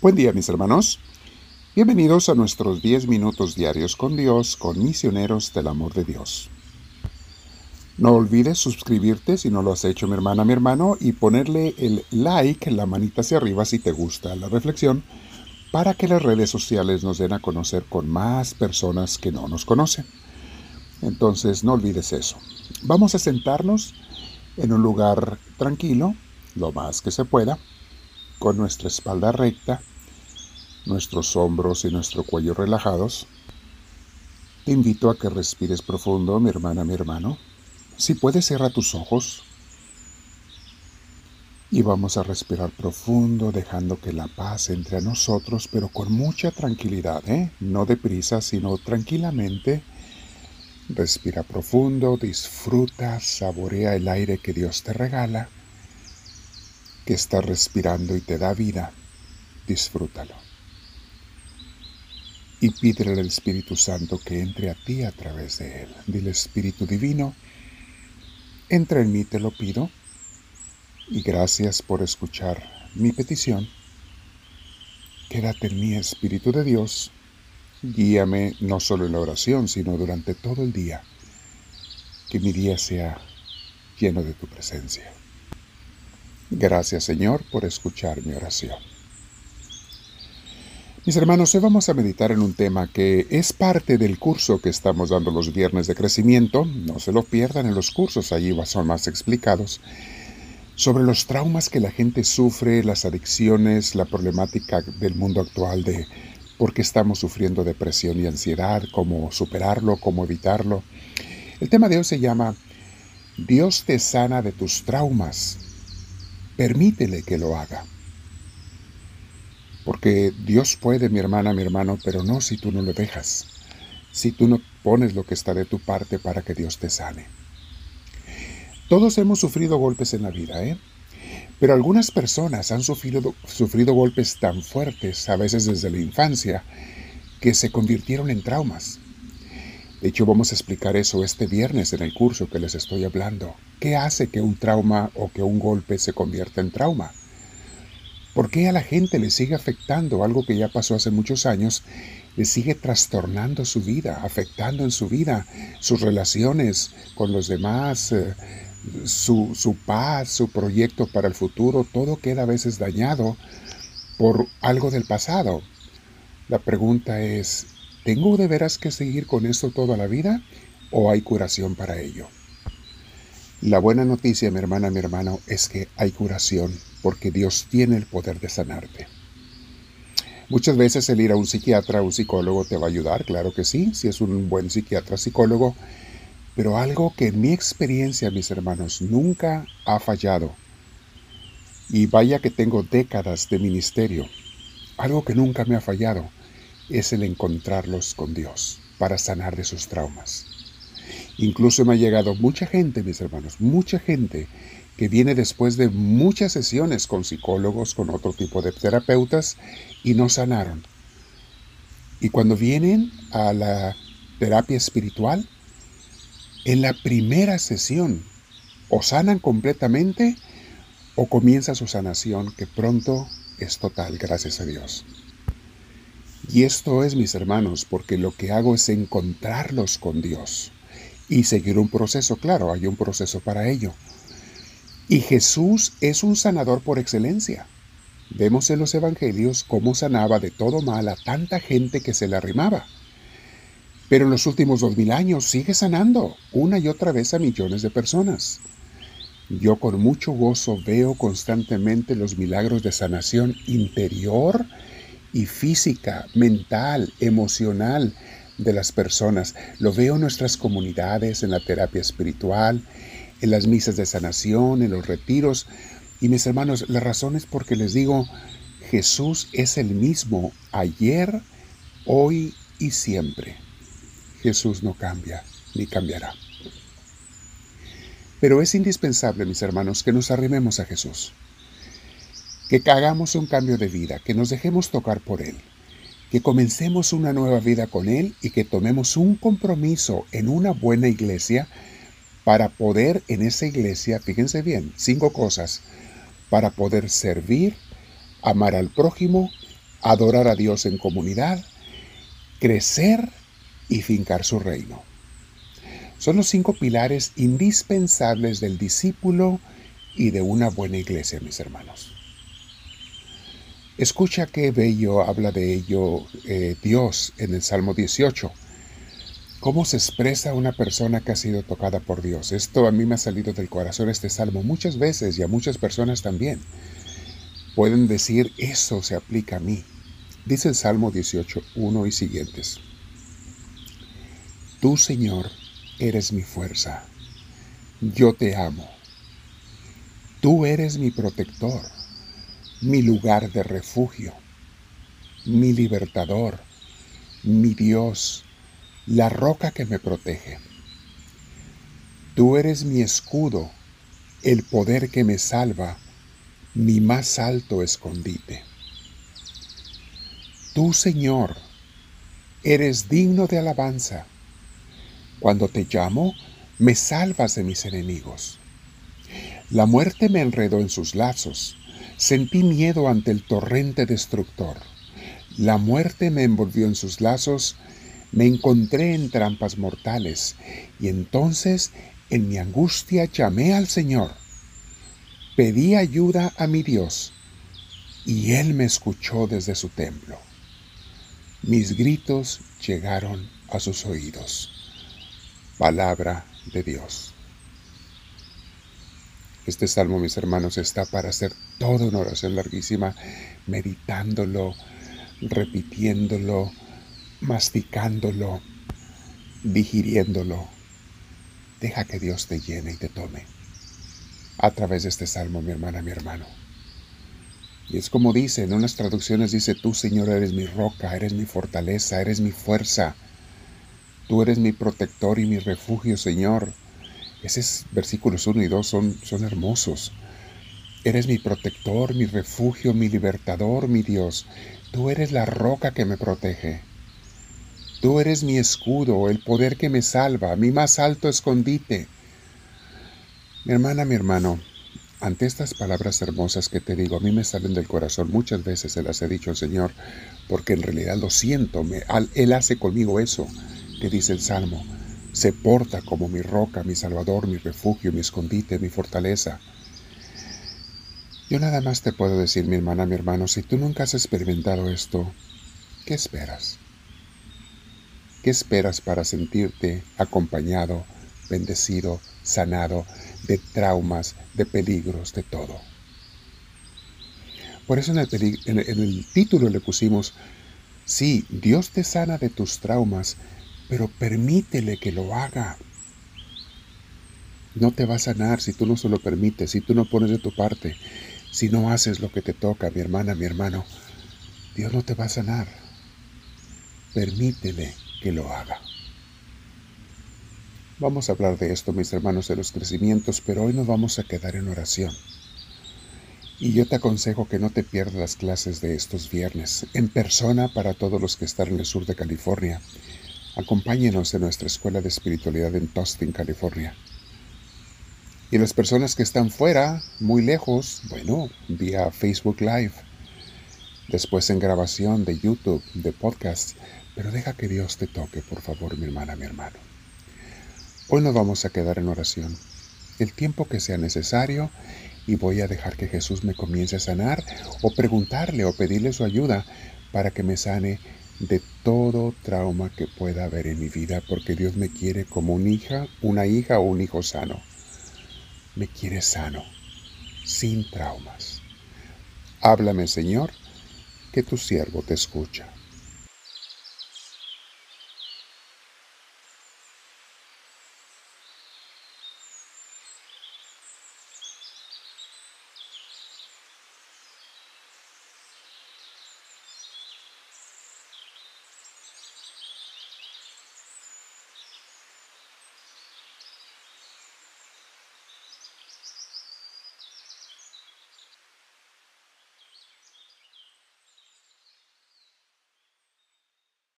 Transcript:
Buen día mis hermanos. Bienvenidos a nuestros 10 minutos diarios con Dios, con misioneros del amor de Dios. No olvides suscribirte si no lo has hecho mi hermana, mi hermano, y ponerle el like, la manita hacia arriba si te gusta la reflexión, para que las redes sociales nos den a conocer con más personas que no nos conocen. Entonces no olvides eso. Vamos a sentarnos en un lugar tranquilo, lo más que se pueda, con nuestra espalda recta, nuestros hombros y nuestro cuello relajados. Te invito a que respires profundo, mi hermana, mi hermano. Si puedes, cierra tus ojos. Y vamos a respirar profundo, dejando que la paz entre a nosotros, pero con mucha tranquilidad, ¿eh? No deprisa, sino tranquilamente. Respira profundo, disfruta, saborea el aire que Dios te regala que está respirando y te da vida, disfrútalo. Y pídele al Espíritu Santo que entre a ti a través de él. Dile Espíritu Divino, entra en mí, te lo pido, y gracias por escuchar mi petición. Quédate en mí, Espíritu de Dios, guíame no solo en la oración, sino durante todo el día. Que mi día sea lleno de tu presencia. Gracias Señor por escuchar mi oración. Mis hermanos, hoy vamos a meditar en un tema que es parte del curso que estamos dando los viernes de crecimiento. No se lo pierdan en los cursos, allí son más explicados. Sobre los traumas que la gente sufre, las adicciones, la problemática del mundo actual de por qué estamos sufriendo depresión y ansiedad, cómo superarlo, cómo evitarlo. El tema de hoy se llama Dios te sana de tus traumas Permítele que lo haga. Porque Dios puede, mi hermana, mi hermano, pero no si tú no lo dejas, si tú no pones lo que está de tu parte para que Dios te sane. Todos hemos sufrido golpes en la vida, ¿eh? Pero algunas personas han sufrido, sufrido golpes tan fuertes, a veces desde la infancia, que se convirtieron en traumas. De hecho, vamos a explicar eso este viernes en el curso que les estoy hablando. ¿Qué hace que un trauma o que un golpe se convierta en trauma? ¿Por qué a la gente le sigue afectando algo que ya pasó hace muchos años? Le sigue trastornando su vida, afectando en su vida, sus relaciones con los demás, eh, su, su paz, su proyecto para el futuro. Todo queda a veces dañado por algo del pasado. La pregunta es, ¿Tengo de veras que seguir con esto toda la vida o hay curación para ello? La buena noticia, mi hermana, mi hermano, es que hay curación porque Dios tiene el poder de sanarte. Muchas veces el ir a un psiquiatra o un psicólogo te va a ayudar, claro que sí, si es un buen psiquiatra psicólogo, pero algo que en mi experiencia, mis hermanos, nunca ha fallado, y vaya que tengo décadas de ministerio, algo que nunca me ha fallado, es el encontrarlos con Dios para sanar de sus traumas. Incluso me ha llegado mucha gente, mis hermanos, mucha gente que viene después de muchas sesiones con psicólogos, con otro tipo de terapeutas, y no sanaron. Y cuando vienen a la terapia espiritual, en la primera sesión, o sanan completamente, o comienza su sanación, que pronto es total, gracias a Dios. Y esto es, mis hermanos, porque lo que hago es encontrarlos con Dios y seguir un proceso, claro, hay un proceso para ello. Y Jesús es un sanador por excelencia. Vemos en los evangelios cómo sanaba de todo mal a tanta gente que se le arrimaba. Pero en los últimos dos mil años sigue sanando una y otra vez a millones de personas. Yo con mucho gozo veo constantemente los milagros de sanación interior y física, mental, emocional de las personas. Lo veo en nuestras comunidades, en la terapia espiritual, en las misas de sanación, en los retiros. Y mis hermanos, la razón es porque les digo, Jesús es el mismo ayer, hoy y siempre. Jesús no cambia ni cambiará. Pero es indispensable, mis hermanos, que nos arrimemos a Jesús que hagamos un cambio de vida, que nos dejemos tocar por Él, que comencemos una nueva vida con Él y que tomemos un compromiso en una buena iglesia para poder en esa iglesia, fíjense bien, cinco cosas, para poder servir, amar al prójimo adorar a Dios en comunidad, crecer y fincar su reino. Son los cinco pilares indispensables del discípulo y de una buena iglesia, mis hermanos. Escucha qué bello habla de ello eh, Dios en el Salmo 18. ¿Cómo se expresa una persona que ha sido tocada por Dios? Esto a mí me ha salido del corazón este salmo muchas veces y a muchas personas también. Pueden decir, eso se aplica a mí. Dice el Salmo 18, 1 y siguientes. Tú, Señor, eres mi fuerza. Yo te amo. Tú eres mi protector mi lugar de refugio, mi libertador, mi Dios, la roca que me protege. Tú eres mi escudo, el poder que me salva, mi más alto escondite. Tú, Señor, eres digno de alabanza. Cuando te llamo, me salvas de mis enemigos. La muerte me enredó en sus lazos Sentí miedo ante el torrente destructor. La muerte me envolvió en sus lazos, me encontré en trampas mortales, y entonces en mi angustia llamé al Señor. Pedí ayuda a mi Dios, y Él me escuchó desde su templo. Mis gritos llegaron a sus oídos. Palabra de Dios. Este salmo, mis hermanos, está para hacer toda una oración larguísima, meditándolo, repitiéndolo, masticándolo, digiriéndolo. Deja que Dios te llene y te tome a través de este salmo, mi hermana, mi hermano. Y es como dice, en unas traducciones dice, tú Señor eres mi roca, eres mi fortaleza, eres mi fuerza, tú eres mi protector y mi refugio, Señor. Esos versículos 1 y 2 son, son hermosos. Eres mi protector, mi refugio, mi libertador, mi Dios. Tú eres la roca que me protege. Tú eres mi escudo, el poder que me salva, mi más alto escondite. Mi hermana, mi hermano, ante estas palabras hermosas que te digo, a mí me salen del corazón, muchas veces se las he dicho al Señor, porque en realidad lo siento, Él hace conmigo eso que dice el Salmo se porta como mi roca, mi salvador, mi refugio, mi escondite, mi fortaleza. Yo nada más te puedo decir, mi hermana, mi hermano, si tú nunca has experimentado esto, ¿qué esperas? ¿Qué esperas para sentirte acompañado, bendecido, sanado de traumas, de peligros, de todo? Por eso en el, título le pusimos, sí, Dios te sana de tus traumas, pero permítele que lo haga. No te va a sanar si tú no se lo permites, si tú no pones de tu parte, si no haces lo que te toca, mi hermana, mi hermano. Dios no te va a sanar. Permítele que lo haga. Vamos a hablar de esto, mis hermanos, de los crecimientos, pero hoy nos vamos a quedar en oración. Y yo te aconsejo que no te pierdas las clases de estos viernes, en persona para todos los que están en el sur de California Acompáñenos en nuestra escuela de espiritualidad en Tustin, California. Y las personas que están fuera, muy lejos, bueno, vía Facebook Live, después en grabación de YouTube, de podcast, pero deja que Dios te toque, por favor, mi hermana, mi hermano. Hoy nos vamos a quedar en oración, el tiempo que sea necesario, y voy a dejar que Jesús me comience a sanar, o preguntarle o pedirle su ayuda para que me sane de todo trauma que pueda haber en mi vida, porque Dios me quiere como una hija, una hija o un hijo sano. Me quiere sano, sin traumas. Háblame, Señor, que tu siervo te escucha.